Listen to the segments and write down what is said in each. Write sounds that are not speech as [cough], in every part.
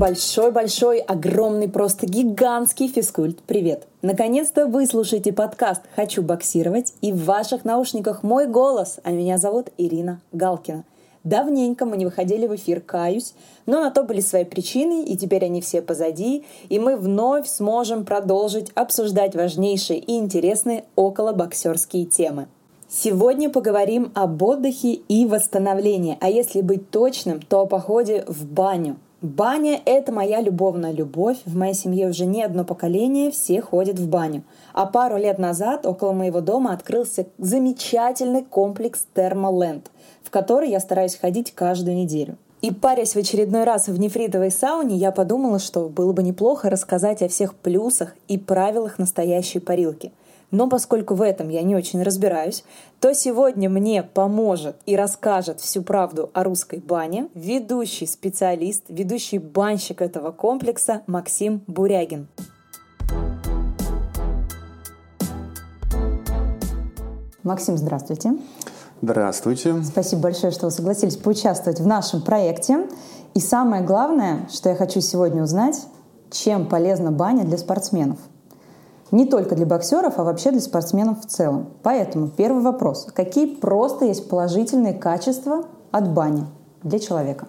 Большой-большой, огромный, просто гигантский физкульт. Привет! Наконец-то вы слушаете подкаст «Хочу боксировать» и в ваших наушниках мой голос, а меня зовут Ирина Галкина. Давненько мы не выходили в эфир, каюсь, но на то были свои причины, и теперь они все позади, и мы вновь сможем продолжить обсуждать важнейшие и интересные около боксерские темы. Сегодня поговорим об отдыхе и восстановлении, а если быть точным, то о походе в баню – Баня – это моя любовная любовь. В моей семье уже не одно поколение, все ходят в баню. А пару лет назад около моего дома открылся замечательный комплекс Термоленд, в который я стараюсь ходить каждую неделю. И парясь в очередной раз в нефритовой сауне, я подумала, что было бы неплохо рассказать о всех плюсах и правилах настоящей парилки – но поскольку в этом я не очень разбираюсь, то сегодня мне поможет и расскажет всю правду о русской бане ведущий специалист, ведущий банщик этого комплекса Максим Бурягин. Максим, здравствуйте. Здравствуйте. Спасибо большое, что вы согласились поучаствовать в нашем проекте. И самое главное, что я хочу сегодня узнать, чем полезна баня для спортсменов. Не только для боксеров, а вообще для спортсменов в целом. Поэтому первый вопрос. Какие просто есть положительные качества от бани для человека?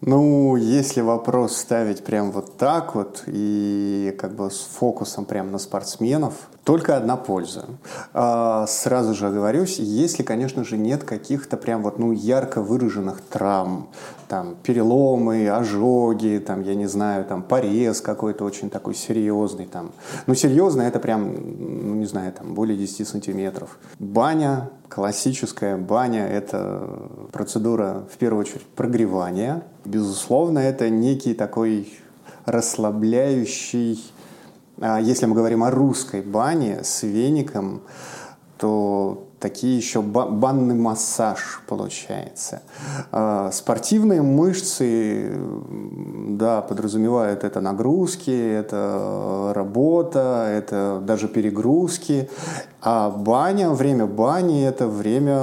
Ну, если вопрос ставить прям вот так вот и как бы с фокусом прям на спортсменов, только одна польза. А, сразу же оговорюсь, если, конечно же, нет каких-то прям вот, ну, ярко выраженных травм, там, переломы, ожоги, там, я не знаю, там, порез какой-то очень такой серьезный, там. Ну, серьезно, это прям, ну, не знаю, там, более 10 сантиметров. Баня, классическая баня – это процедура, в первую очередь, прогревания. Безусловно, это некий такой расслабляющий а если мы говорим о русской бане с веником, то такие еще банный массаж получается. А, спортивные мышцы, да, подразумевают это нагрузки, это работа, это даже перегрузки. А баня, время бани – это время,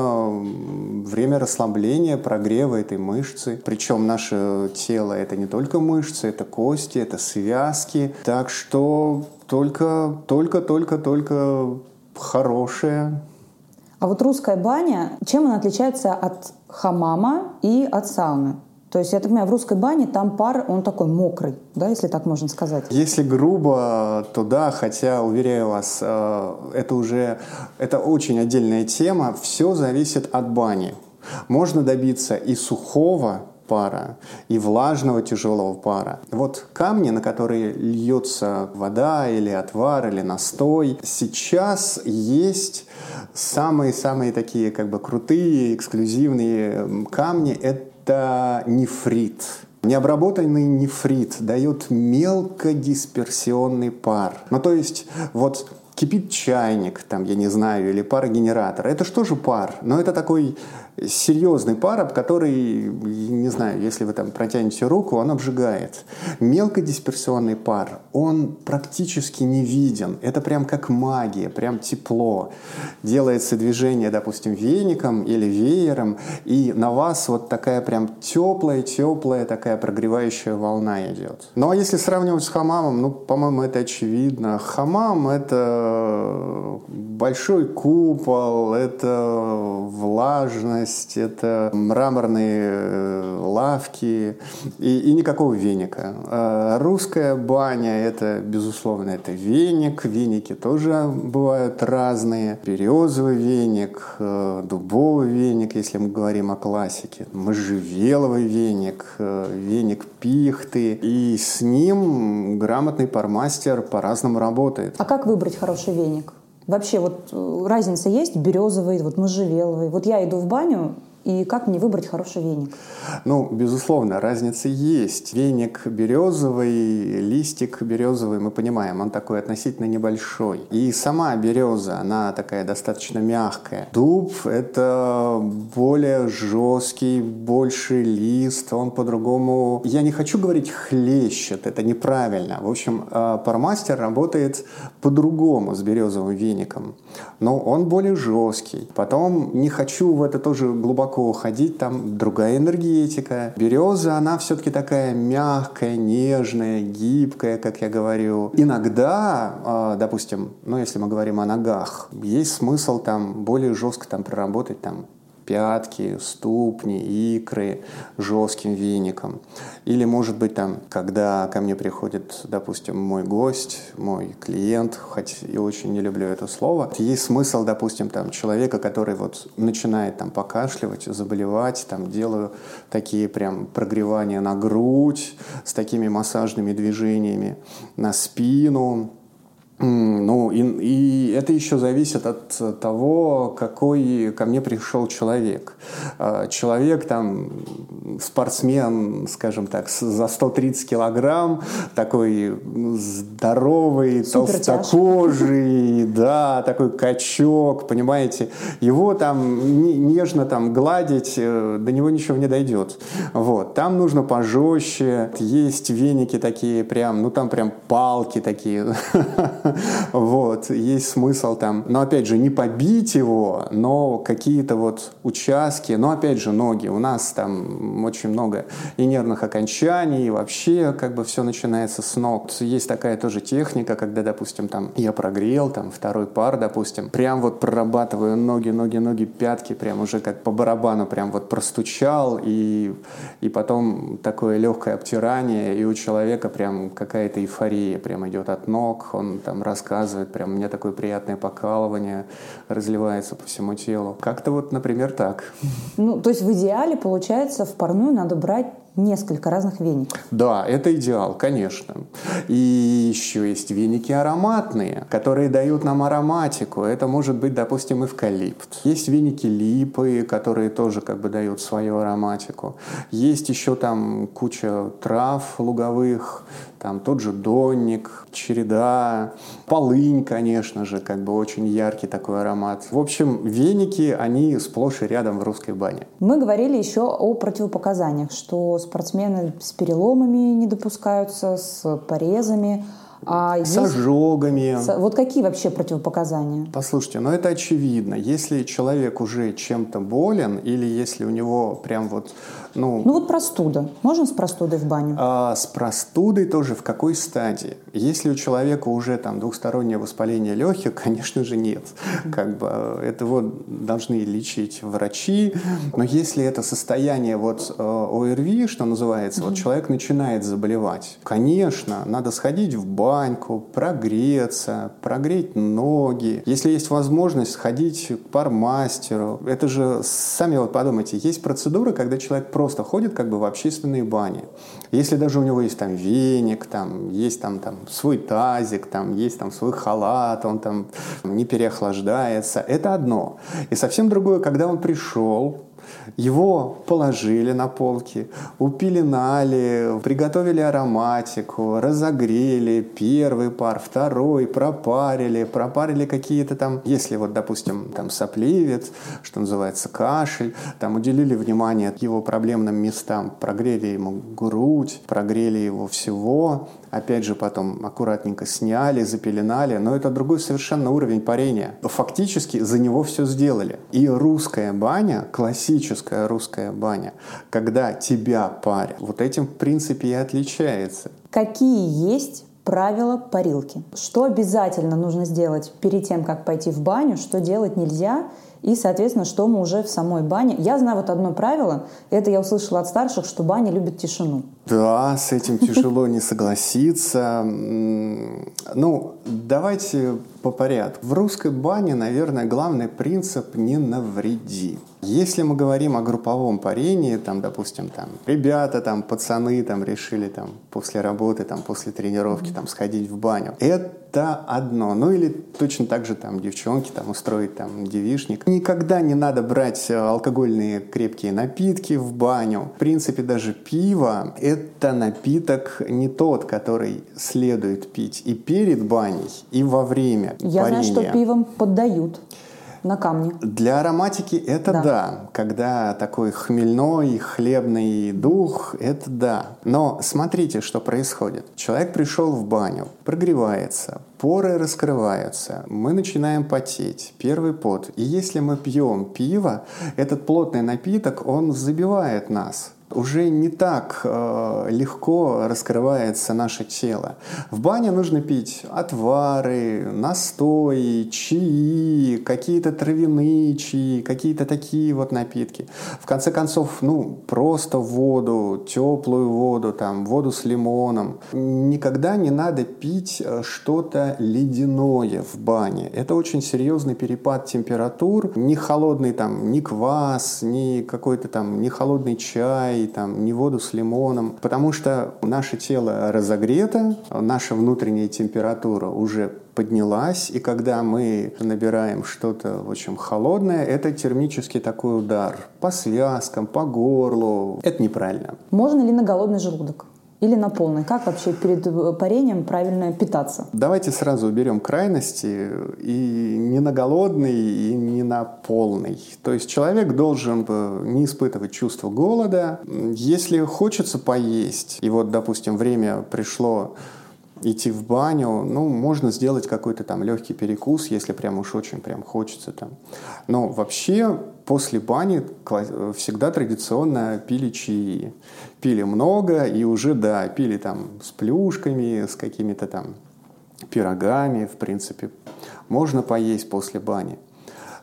время расслабления, прогрева этой мышцы. Причем наше тело – это не только мышцы, это кости, это связки. Так что только, только, только, только хорошее а вот русская баня, чем она отличается от хамама и от сауны? То есть, я так понимаю, в русской бане там пар, он такой мокрый, да, если так можно сказать? Если грубо, то да, хотя, уверяю вас, э, это уже, это очень отдельная тема, все зависит от бани. Можно добиться и сухого пара, и влажного тяжелого пара. Вот камни, на которые льется вода или отвар, или настой, сейчас есть самые-самые такие как бы крутые, эксклюзивные камни – это нефрит. Необработанный нефрит дает мелкодисперсионный пар. Ну, то есть, вот кипит чайник, там, я не знаю, или парогенератор. Это что же пар? Но это такой серьезный пар, который, не знаю, если вы там протянете руку, он обжигает. Мелкодисперсионный пар, он практически не виден. Это прям как магия, прям тепло. Делается движение, допустим, веником или веером, и на вас вот такая прям теплая-теплая такая прогревающая волна идет. Ну а если сравнивать с хамамом, ну, по-моему, это очевидно. Хамам — это большой купол, это влажность, поверхность, это мраморные э, лавки и, и никакого веника. А русская баня – это, безусловно, это веник. Веники тоже бывают разные. Березовый веник, э, дубовый веник, если мы говорим о классике. Можжевеловый веник, э, веник пихты. И с ним грамотный пармастер по-разному работает. А как выбрать хороший веник? Вообще вот э, разница есть березовый, вот можжевеловый. Вот я иду в баню, и как мне выбрать хороший веник? Ну, безусловно, разница есть. Веник березовый, листик березовый, мы понимаем, он такой относительно небольшой. И сама береза, она такая достаточно мягкая. Дуб – это более жесткий, больше лист, он по-другому... Я не хочу говорить хлещет, это неправильно. В общем, э, пармастер работает по-другому с березовым веником. Но он более жесткий. Потом не хочу в это тоже глубоко рыбалку, ходить там другая энергетика. Береза, она все-таки такая мягкая, нежная, гибкая, как я говорю. Иногда, а, допустим, ну если мы говорим о ногах, есть смысл там более жестко там проработать там пятки, ступни, икры жестким веником. Или, может быть, там, когда ко мне приходит, допустим, мой гость, мой клиент, хоть и очень не люблю это слово, есть смысл, допустим, там, человека, который вот начинает там покашливать, заболевать, там, делаю такие прям прогревания на грудь с такими массажными движениями на спину, ну, и, и это еще зависит от того, какой ко мне пришел человек. А, человек там, спортсмен, скажем так, за 130 килограмм, такой здоровый, толстокожий, [laughs] да, такой качок, понимаете, его там нежно там гладить, э, до него ничего не дойдет. Вот, там нужно пожестче, есть веники такие прям, ну там прям палки такие, [laughs] [laughs] Вот, есть смысл там, но опять же, не побить его, но какие-то вот участки, но опять же, ноги. У нас там очень много и нервных окончаний, и вообще как бы все начинается с ног. Есть такая тоже техника, когда, допустим, там я прогрел, там второй пар, допустим, прям вот прорабатываю ноги, ноги, ноги, пятки, прям уже как по барабану прям вот простучал, и, и потом такое легкое обтирание, и у человека прям какая-то эйфория прям идет от ног, он там рассказывает рассказывает, прям у меня такое приятное покалывание разливается по всему телу. Как-то вот, например, так. Ну, то есть в идеале, получается, в парную надо брать несколько разных веников. Да, это идеал, конечно. И еще есть веники ароматные, которые дают нам ароматику. Это может быть, допустим, эвкалипт. Есть веники липы, которые тоже как бы дают свою ароматику. Есть еще там куча трав луговых, там тот же донник, череда, полынь, конечно же, как бы очень яркий такой аромат. В общем, веники, они сплошь и рядом в русской бане. Мы говорили еще о противопоказаниях, что спортсмены с переломами не допускаются, с порезами. А с есть... ожогами. Вот какие вообще противопоказания? Послушайте, ну это очевидно. Если человек уже чем-то болен или если у него прям вот ну, ну вот простуда. Можно с простудой в баню? А, с простудой тоже в какой стадии? Если у человека уже там двухстороннее воспаление легких, [laughs] конечно же нет. Как бы э, это вот должны лечить врачи. Но если это состояние вот э, ОРВИ, что называется, вот человек начинает заболевать, конечно, надо сходить в баньку, прогреться, прогреть ноги. Если есть возможность сходить к пармастеру, это же, сами вот подумайте, есть процедуры, когда человек просто просто ходит как бы в общественные бани. Если даже у него есть там веник, там есть там, там свой тазик, там есть там свой халат, он там не переохлаждается, это одно. И совсем другое, когда он пришел, его положили на полки, упеленали, приготовили ароматику, разогрели первый пар, второй, пропарили, пропарили какие-то там, если вот, допустим, там сопливец, что называется, кашель, там уделили внимание его проблемным местам, прогрели ему грудь, прогрели его всего, опять же потом аккуратненько сняли, запеленали, но это другой совершенно уровень парения. Фактически за него все сделали. И русская баня, классическая русская баня, когда тебя парят, вот этим в принципе и отличается. Какие есть правила парилки? Что обязательно нужно сделать перед тем, как пойти в баню, что делать нельзя – и, соответственно, что мы уже в самой бане. Я знаю вот одно правило, это я услышала от старших, что баня любит тишину. Да, с этим тяжело не согласиться. Ну, давайте по порядку. В русской бане, наверное, главный принцип «не навреди». Если мы говорим о групповом парении, там, допустим, там, ребята, там, пацаны, там, решили, там, после работы, там, после тренировки, там, сходить в баню. Это одно. Ну, или точно так же, там, девчонки, там, устроить, там, девишник. Никогда не надо брать э, алкогольные крепкие напитки в баню. В принципе, даже пиво – это напиток не тот, который следует пить и перед баней, и во время Я парения. знаю, что пивом поддают. На камне. Для ароматики это да. да. Когда такой хмельной, хлебный дух, это да. Но смотрите, что происходит. Человек пришел в баню, прогревается, поры раскрываются, мы начинаем потеть, первый пот. И если мы пьем пиво, этот плотный напиток, он забивает нас уже не так э, легко раскрывается наше тело. В бане нужно пить отвары, настои, чаи, какие-то травяные чаи, какие-то такие вот напитки. В конце концов, ну, просто воду, теплую воду, там, воду с лимоном. Никогда не надо пить э, что-то ледяное в бане. Это очень серьезный перепад температур. Не холодный там, ни квас, ни какой-то там, не холодный чай, чай, там, не воду с лимоном, потому что наше тело разогрето, наша внутренняя температура уже поднялась, и когда мы набираем что-то очень холодное, это термический такой удар по связкам, по горлу. Это неправильно. Можно ли на голодный желудок? Или на полный? Как вообще перед э, парением правильно питаться? Давайте сразу уберем крайности и не на голодный, и не на полный. То есть человек должен э, не испытывать чувство голода. Если хочется поесть, и вот, допустим, время пришло идти в баню, ну, можно сделать какой-то там легкий перекус, если прям уж очень прям хочется там. Но вообще после бани всегда традиционно пили чаи. Пили много и уже, да, пили там с плюшками, с какими-то там пирогами, в принципе. Можно поесть после бани.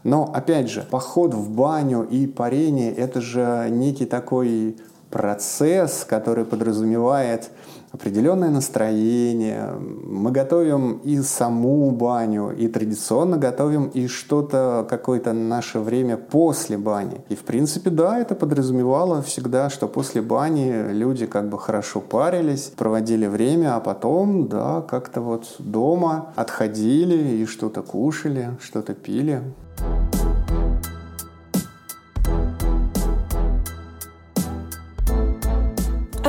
Но, опять же, поход в баню и парение – это же некий такой процесс, который подразумевает определенное настроение. Мы готовим и саму баню, и традиционно готовим и что-то, какое-то наше время после бани. И, в принципе, да, это подразумевало всегда, что после бани люди как бы хорошо парились, проводили время, а потом, да, как-то вот дома отходили и что-то кушали, что-то пили.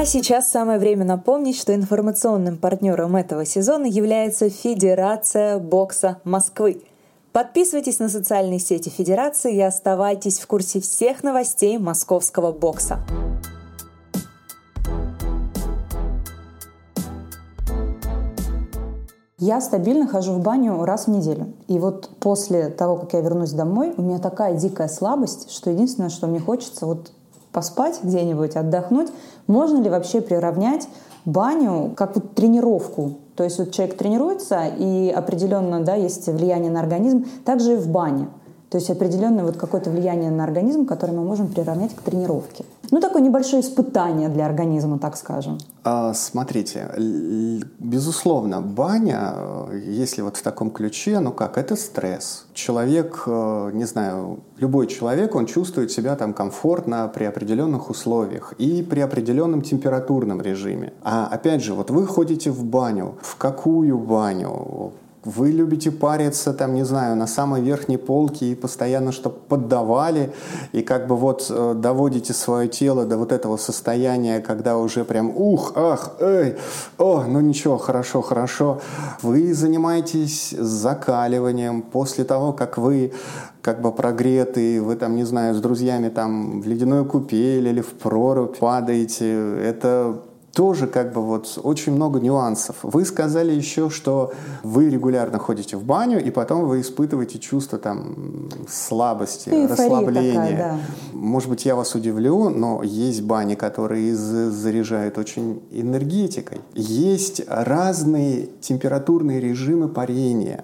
А сейчас самое время напомнить, что информационным партнером этого сезона является Федерация бокса Москвы. Подписывайтесь на социальные сети Федерации и оставайтесь в курсе всех новостей московского бокса. Я стабильно хожу в баню раз в неделю. И вот после того, как я вернусь домой, у меня такая дикая слабость, что единственное, что мне хочется, вот поспать где-нибудь, отдохнуть. Можно ли вообще приравнять баню как вот тренировку? То есть вот человек тренируется, и определенно да, есть влияние на организм, также и в бане. То есть определенное вот какое-то влияние на организм, которое мы можем приравнять к тренировке. Ну, такое небольшое испытание для организма, так скажем. А, смотрите, безусловно, баня, если вот в таком ключе, ну как, это стресс. Человек, э, не знаю, любой человек, он чувствует себя там комфортно при определенных условиях и при определенном температурном режиме. А опять же, вот вы ходите в баню, в какую баню, вы любите париться, там, не знаю, на самой верхней полке и постоянно что поддавали, и как бы вот э, доводите свое тело до вот этого состояния, когда уже прям ух, ах, эй, о, ну ничего, хорошо, хорошо. Вы занимаетесь закаливанием после того, как вы как бы прогретый, вы там, не знаю, с друзьями там в ледяную купель или в прорубь падаете. Это тоже как бы вот очень много нюансов. Вы сказали еще, что вы регулярно ходите в баню, и потом вы испытываете чувство там слабости, Эйфория расслабления. Такая, да. Может быть, я вас удивлю, но есть бани, которые заряжают очень энергетикой. Есть разные температурные режимы парения.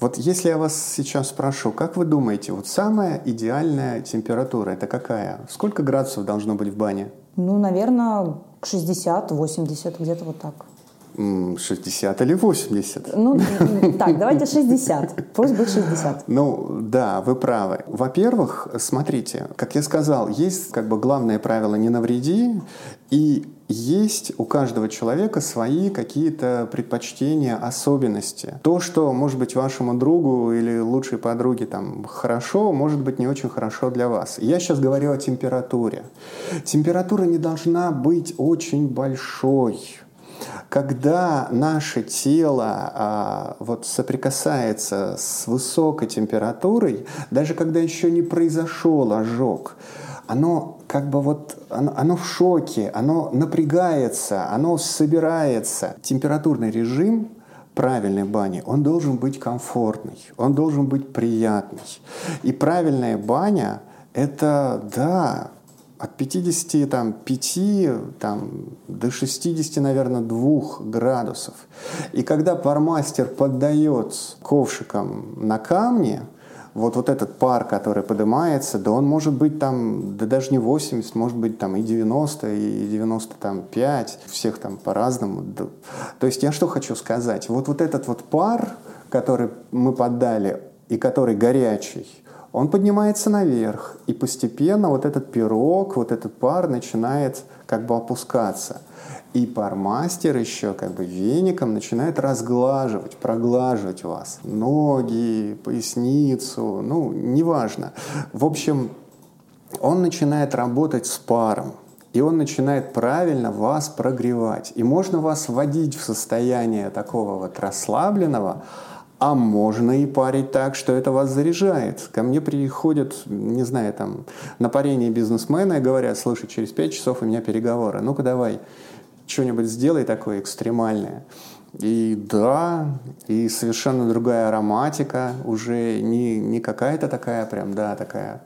Вот если я вас сейчас спрошу, как вы думаете, вот самая идеальная температура это какая? Сколько градусов должно быть в бане? Ну, наверное, 60, 80, где-то вот так. 60 или 80? Ну, так, давайте 60. Пусть будет 60. Ну, да, вы правы. Во-первых, смотрите, как я сказал, есть как бы главное правило «не навреди», и есть у каждого человека свои какие-то предпочтения, особенности. То, что может быть вашему другу или лучшей подруге там хорошо, может быть не очень хорошо для вас. Я сейчас говорю о температуре. Температура не должна быть очень большой когда наше тело а, вот соприкасается с высокой температурой, даже когда еще не произошел ожог, оно как бы вот, оно, оно в шоке, оно напрягается, оно собирается. Температурный режим правильной бани, он должен быть комфортный, он должен быть приятный. И правильная баня – это, да, от 55 там, до 60, наверное, 2 градусов. И когда пармастер поддает ковшиком на камне, вот, вот этот пар, который поднимается, да он может быть там, да даже не 80, может быть там и 90, и 95, всех там по-разному. То есть я что хочу сказать? Вот, вот этот вот пар, который мы поддали, и который горячий, он поднимается наверх, и постепенно вот этот пирог, вот этот пар начинает как бы опускаться. И пармастер еще как бы веником начинает разглаживать, проглаживать вас. Ноги, поясницу, ну, неважно. В общем, он начинает работать с паром. И он начинает правильно вас прогревать. И можно вас вводить в состояние такого вот расслабленного, а можно и парить так, что это вас заряжает. Ко мне приходят, не знаю, там, на парение бизнесмены и говорят, слушай, через пять часов у меня переговоры. Ну-ка давай, что-нибудь сделай такое экстремальное. И да, и совершенно другая ароматика, уже не, не какая-то такая прям, да, такая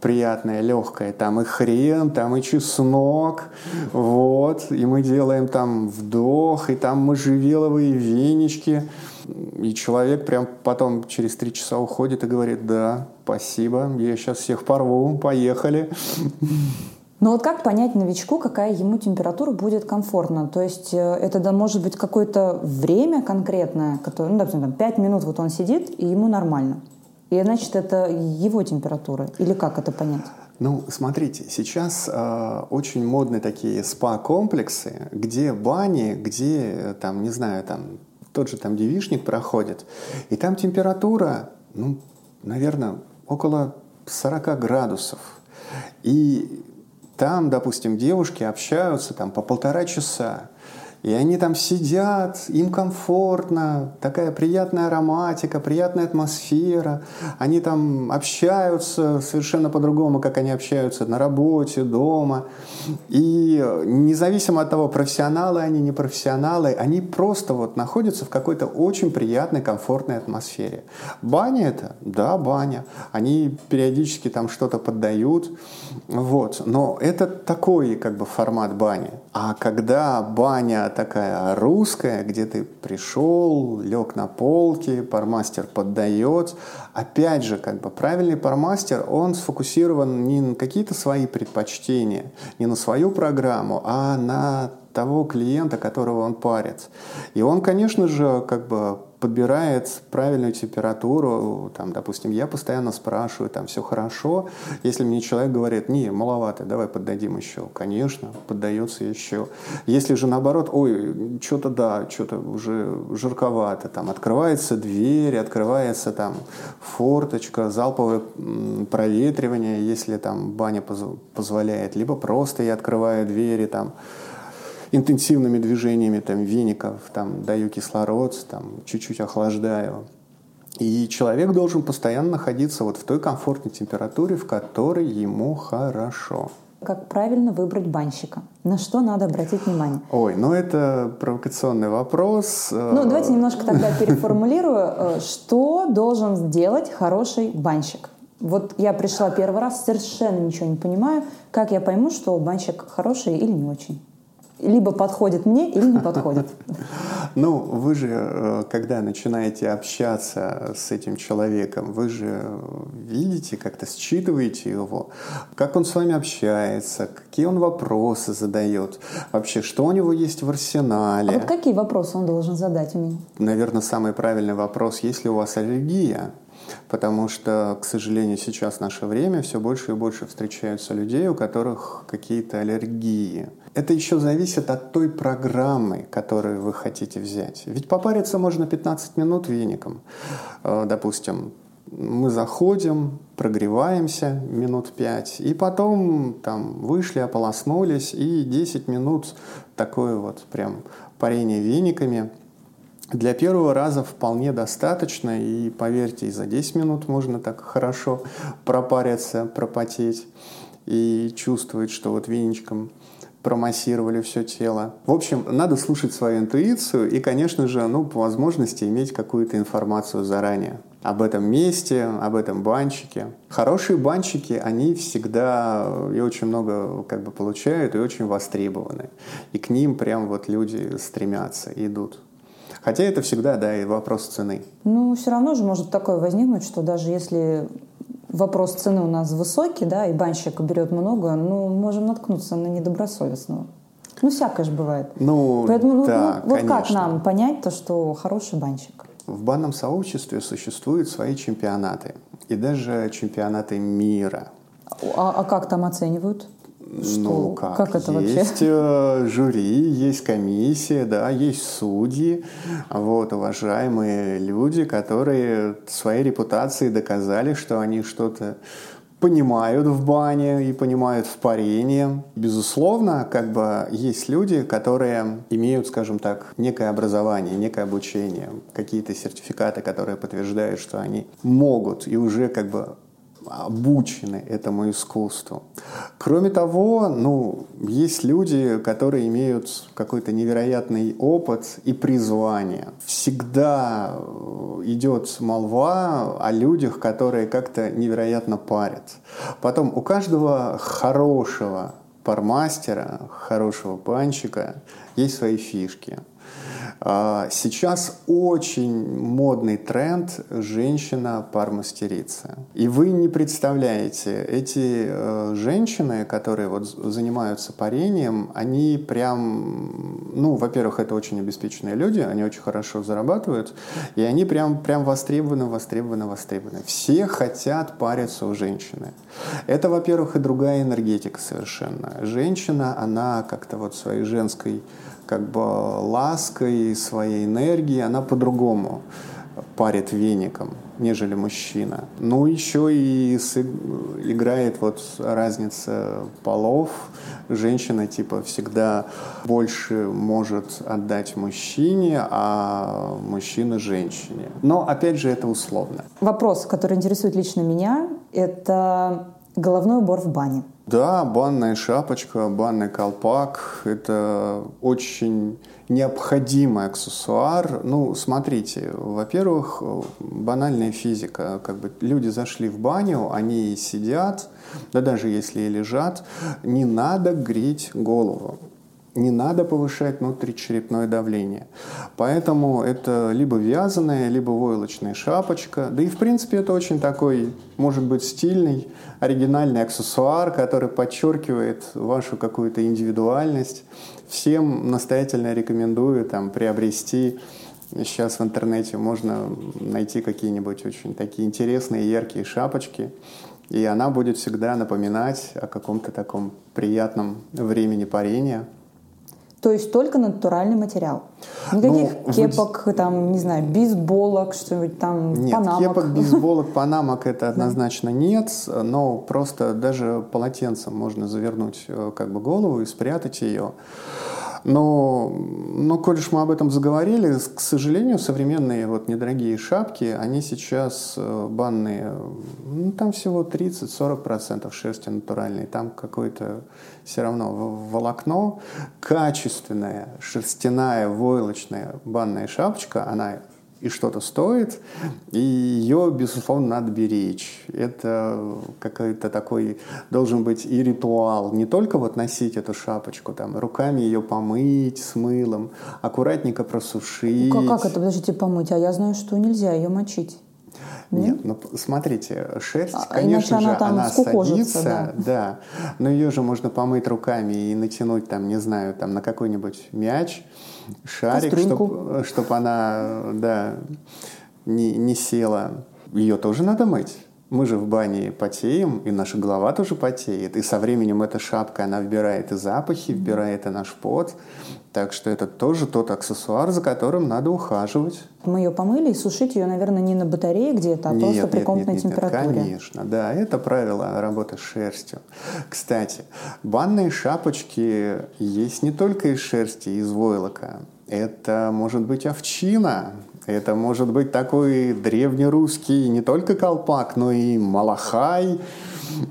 приятная, легкая. Там и хрен, там и чеснок, вот. И мы делаем там вдох, и там можжевеловые венички. И человек прям потом через три часа уходит и говорит, да, спасибо, я сейчас всех порву, поехали. Но вот как понять новичку, какая ему температура будет комфортна? То есть э, это да, может быть какое-то время конкретное, которое, ну, допустим, там, 5 минут вот он сидит, и ему нормально. И значит, это его температура. Или как это понять? Ну, смотрите, сейчас э, очень модные такие спа-комплексы, где бани, где, там, не знаю, там тот же там девишник проходит, и там температура, ну, наверное, около 40 градусов. И там, допустим, девушки общаются там по полтора часа. И они там сидят, им комфортно, такая приятная ароматика, приятная атмосфера. Они там общаются совершенно по-другому, как они общаются на работе, дома. И независимо от того, профессионалы они, не профессионалы, они просто вот находятся в какой-то очень приятной, комфортной атмосфере. Баня это? Да, баня. Они периодически там что-то поддают. Вот. Но это такой как бы формат бани. А когда баня такая русская, где ты пришел, лег на полке, пармастер поддает. Опять же, как бы правильный пармастер, он сфокусирован не на какие-то свои предпочтения, не на свою программу, а на того клиента, которого он парит. И он, конечно же, как бы подбирает правильную температуру, там, допустим, я постоянно спрашиваю, там, все хорошо, если мне человек говорит, не, маловато, давай поддадим еще, конечно, поддается еще. Если же наоборот, ой, что-то да, что-то уже жарковато, там, открывается дверь, открывается там форточка, залповое проветривание, если там баня позволяет, либо просто я открываю двери, там, интенсивными движениями там, веников, там, даю кислород, там, чуть-чуть охлаждаю. И человек должен постоянно находиться вот в той комфортной температуре, в которой ему хорошо. Как правильно выбрать банщика? На что надо обратить внимание? Ой, ну это провокационный вопрос. Ну, давайте немножко тогда переформулирую. Э, что должен сделать хороший банщик? Вот я пришла первый раз, совершенно ничего не понимаю. Как я пойму, что банщик хороший или не очень? Либо подходит мне, или не подходит. [laughs] Ну, вы же, э, когда начинаете общаться с этим человеком, вы же видите, как-то считываете его, как он с вами общается, какие он вопросы задает, вообще, что у него есть в арсенале. А вот какие вопросы он должен задать мне? Наверное, самый правильный вопрос, есть ли у вас аллергия? Потому что, к сожалению, сейчас наше время все больше и больше встречаются людей, у которых какие-то аллергии. Это еще зависит от той программы, которую вы хотите взять. Ведь попариться можно 15 минут веником, э, допустим, мы заходим, прогреваемся минут пять, и потом там вышли, ополоснулись, и 10 минут такое вот прям парение вениками. Для первого раза вполне достаточно, и поверьте, и за 10 минут можно так хорошо пропариться, пропотеть и чувствовать, что вот веничком промассировали все тело. В общем, надо слушать свою интуицию и, конечно же, ну, по возможности иметь какую-то информацию заранее об этом месте, об этом банчике. Хорошие банчики, они всегда и очень много как бы получают, и очень востребованы. И к ним прям вот люди стремятся, идут. Хотя это всегда, да, и вопрос цены. Ну, все равно же может такое возникнуть, что даже если вопрос цены у нас высокий, да, и банщик берет много, ну, можем наткнуться на недобросовестного. Ну, всякое же бывает. Ну, Поэтому, да, ну, вот конечно. как нам понять то, что хороший банщик? В банном сообществе существуют свои чемпионаты. И даже чемпионаты мира. А, а как там оценивают? Что? Ну, как? Как это есть вообще? э, жюри, есть комиссия, да, есть судьи, вот, уважаемые люди, которые своей репутацией доказали, что они что-то понимают в бане и понимают в парении. Безусловно, как бы есть люди, которые имеют, скажем так, некое образование, некое обучение, какие-то сертификаты, которые подтверждают, что они могут и уже как бы обучены этому искусству. Кроме того, ну, есть люди, которые имеют какой-то невероятный опыт и призвание. Всегда э, идет молва о людях, которые как-то невероятно парят. Потом у каждого хорошего пармастера, хорошего панчика есть свои фишки. А, Сейчас очень модный тренд женщина-пармастерица. И вы не представляете, эти э, женщины, которые вот занимаются парением, они прям, ну, во-первых, это очень обеспеченные люди, они очень хорошо зарабатывают, и они прям, прям востребованы, востребованы, востребованы. Все хотят париться у женщины. Это, во-первых, и другая энергетика совершенно. Женщина, она как-то вот своей женской как бы лаской, своей энергией, она по-другому парит веником, нежели мужчина. Ну, еще и играет вот разница полов. Женщина, типа, всегда больше может отдать мужчине, а мужчина женщине. Но, опять же, это условно. Вопрос, который интересует лично меня, это головной убор в бане. Да, банная шапочка, банный колпак – это очень необходимый аксессуар. Ну, смотрите, во-первых, банальная физика. Как бы люди зашли в баню, они сидят, да даже если и лежат, не надо греть голову не надо повышать внутричерепное давление. Поэтому это либо вязаная, либо войлочная шапочка. Да и, в принципе, это очень такой, может быть, стильный, оригинальный аксессуар, который подчеркивает вашу какую-то индивидуальность. Всем настоятельно рекомендую там, приобрести Сейчас в интернете можно найти какие-нибудь очень такие интересные, яркие шапочки, и она будет всегда напоминать о каком-то таком приятном времени парения – то есть только натуральный материал. Никаких ну, кепок, вы... там, не знаю, бейсболок, что-нибудь там, нет, панамок. кепок, [laughs] бейсболок, панамок это однозначно нет, но просто даже полотенцем можно завернуть э, как бы голову и спрятать ее. Но, но коль уж мы об этом заговорили, к сожалению, современные вот недорогие шапки, они сейчас э, банные, ну, там всего 30-40% шерсти натуральной, там какое-то все равно волокно. Качественная шерстяная войлочная банная шапочка, она и что-то стоит, и ее, безусловно, надо беречь. Это какой-то такой должен быть и ритуал. Не только вот носить эту шапочку, там, руками ее помыть с мылом, аккуратненько просушить. Ну, как, как это, подождите, помыть? А я знаю, что нельзя ее мочить. Нет, ну смотрите, шерсть, а, конечно же, она, она садится, да. да, но ее же можно помыть руками и натянуть там, не знаю, там на какой-нибудь мяч, шарик, чтобы чтоб она, да, не, не села. Ее тоже надо мыть. Мы же в бане потеем, и наша голова тоже потеет. И со временем эта шапка, она вбирает и запахи, вбирает и наш пот. Так что это тоже тот аксессуар, за которым надо ухаживать. Мы ее помыли и сушить ее, наверное, не на батарее где-то, а нет, просто при комнатной нет, нет, температуре. Нет, конечно, да, это правило работы с шерстью. Кстати, банные шапочки есть не только из шерсти, из войлока. Это может быть овчина, это может быть такой древнерусский не только колпак, но и малахай,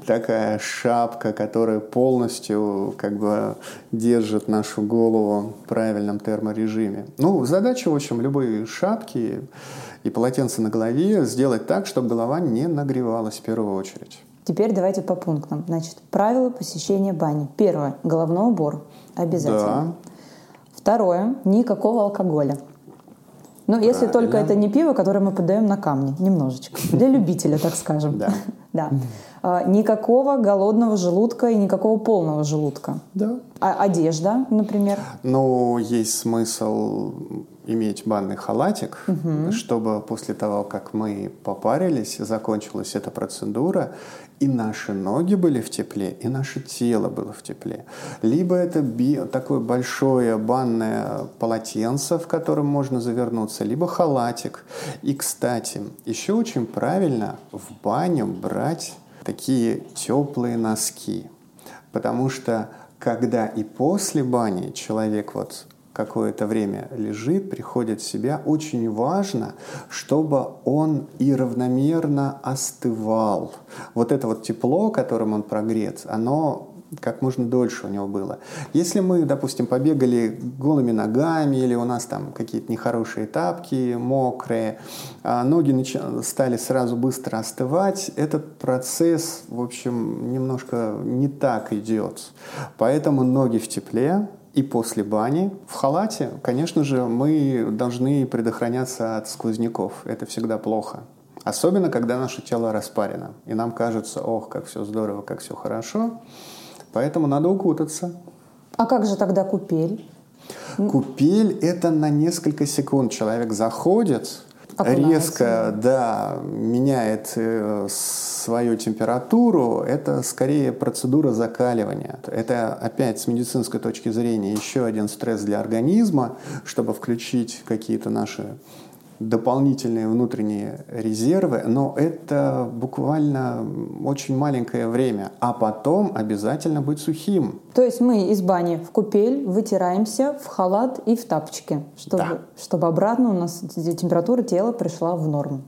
такая шапка, которая полностью как бы держит нашу голову в правильном терморежиме. Ну, задача, в общем, любой шапки и полотенца на голове сделать так, чтобы голова не нагревалась в первую очередь. Теперь давайте по пунктам. Значит, правила посещения бани. Первое. Головной убор. Обязательно. Да. Второе. Никакого алкоголя. Ну, если только это не пиво, которое мы подаем на камни, немножечко. [laughs] Для любителя, так скажем. Да. [laughs] да. А, никакого голодного желудка и никакого полного желудка. Да. А одежда, например? Ну, есть смысл иметь банный халатик, угу. чтобы после того, как мы попарились, закончилась эта процедура, и наши ноги были в тепле, и наше тело было в тепле. Либо это би- такое большое банное полотенце, в котором можно завернуться, либо халатик. И, кстати, еще очень правильно в баню брать такие теплые носки. Потому что когда и после бани человек вот какое-то время лежит, приходит в себя, очень важно, чтобы он и равномерно остывал. Вот это вот тепло, которым он прогрет, оно как можно дольше у него было. Если мы, допустим, побегали голыми ногами или у нас там какие-то нехорошие тапки, мокрые, а ноги стали сразу быстро остывать, этот процесс, в общем, немножко не так идет. Поэтому ноги в тепле, и после бани в халате, конечно же, мы должны предохраняться от сквозняков. Это всегда плохо. Особенно, когда наше тело распарено. И нам кажется, ох, как все здорово, как все хорошо. Поэтому надо укутаться. А как же тогда купель? Купель – это на несколько секунд. Человек заходит, резко да, меняет э, свою температуру, это скорее процедура закаливания. Это опять с медицинской точки зрения еще один стресс для организма, чтобы включить какие-то наши дополнительные внутренние резервы, но это буквально очень маленькое время, а потом обязательно быть сухим. То есть мы из бани в купель вытираемся в халат и в тапочки, чтобы, да. чтобы обратно у нас температура тела пришла в норму.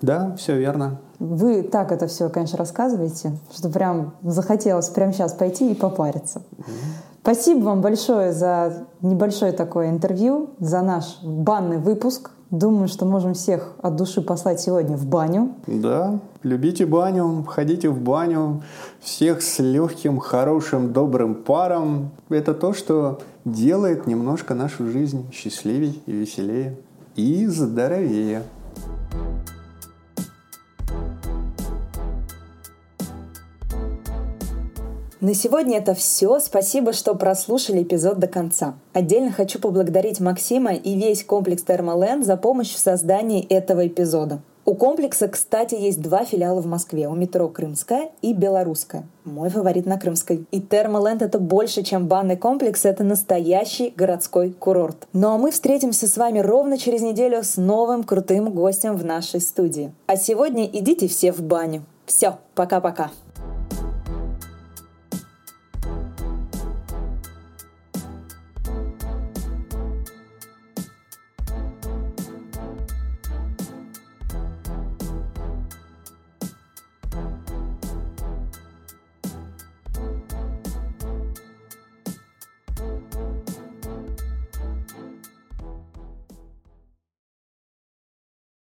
Да, все верно. Вы так это все, конечно, рассказываете, что прям захотелось прямо сейчас пойти и попариться. Mm-hmm. Спасибо вам большое за небольшое такое интервью, за наш банный выпуск. Думаю, что можем всех от души послать сегодня в баню. Да, любите баню, ходите в баню. Всех с легким, хорошим, добрым паром. Это то, что делает немножко нашу жизнь счастливее и веселее. И здоровее. На сегодня это все. Спасибо, что прослушали эпизод до конца. Отдельно хочу поблагодарить Максима и весь комплекс Термоленд за помощь в создании этого эпизода. У комплекса, кстати, есть два филиала в Москве. У метро Крымская и Белорусская. Мой фаворит на Крымской. И Термоленд это больше, чем банный комплекс, это настоящий городской курорт. Ну а мы встретимся с вами ровно через неделю с новым крутым гостем в нашей студии. А сегодня идите все в баню. Все, пока-пока.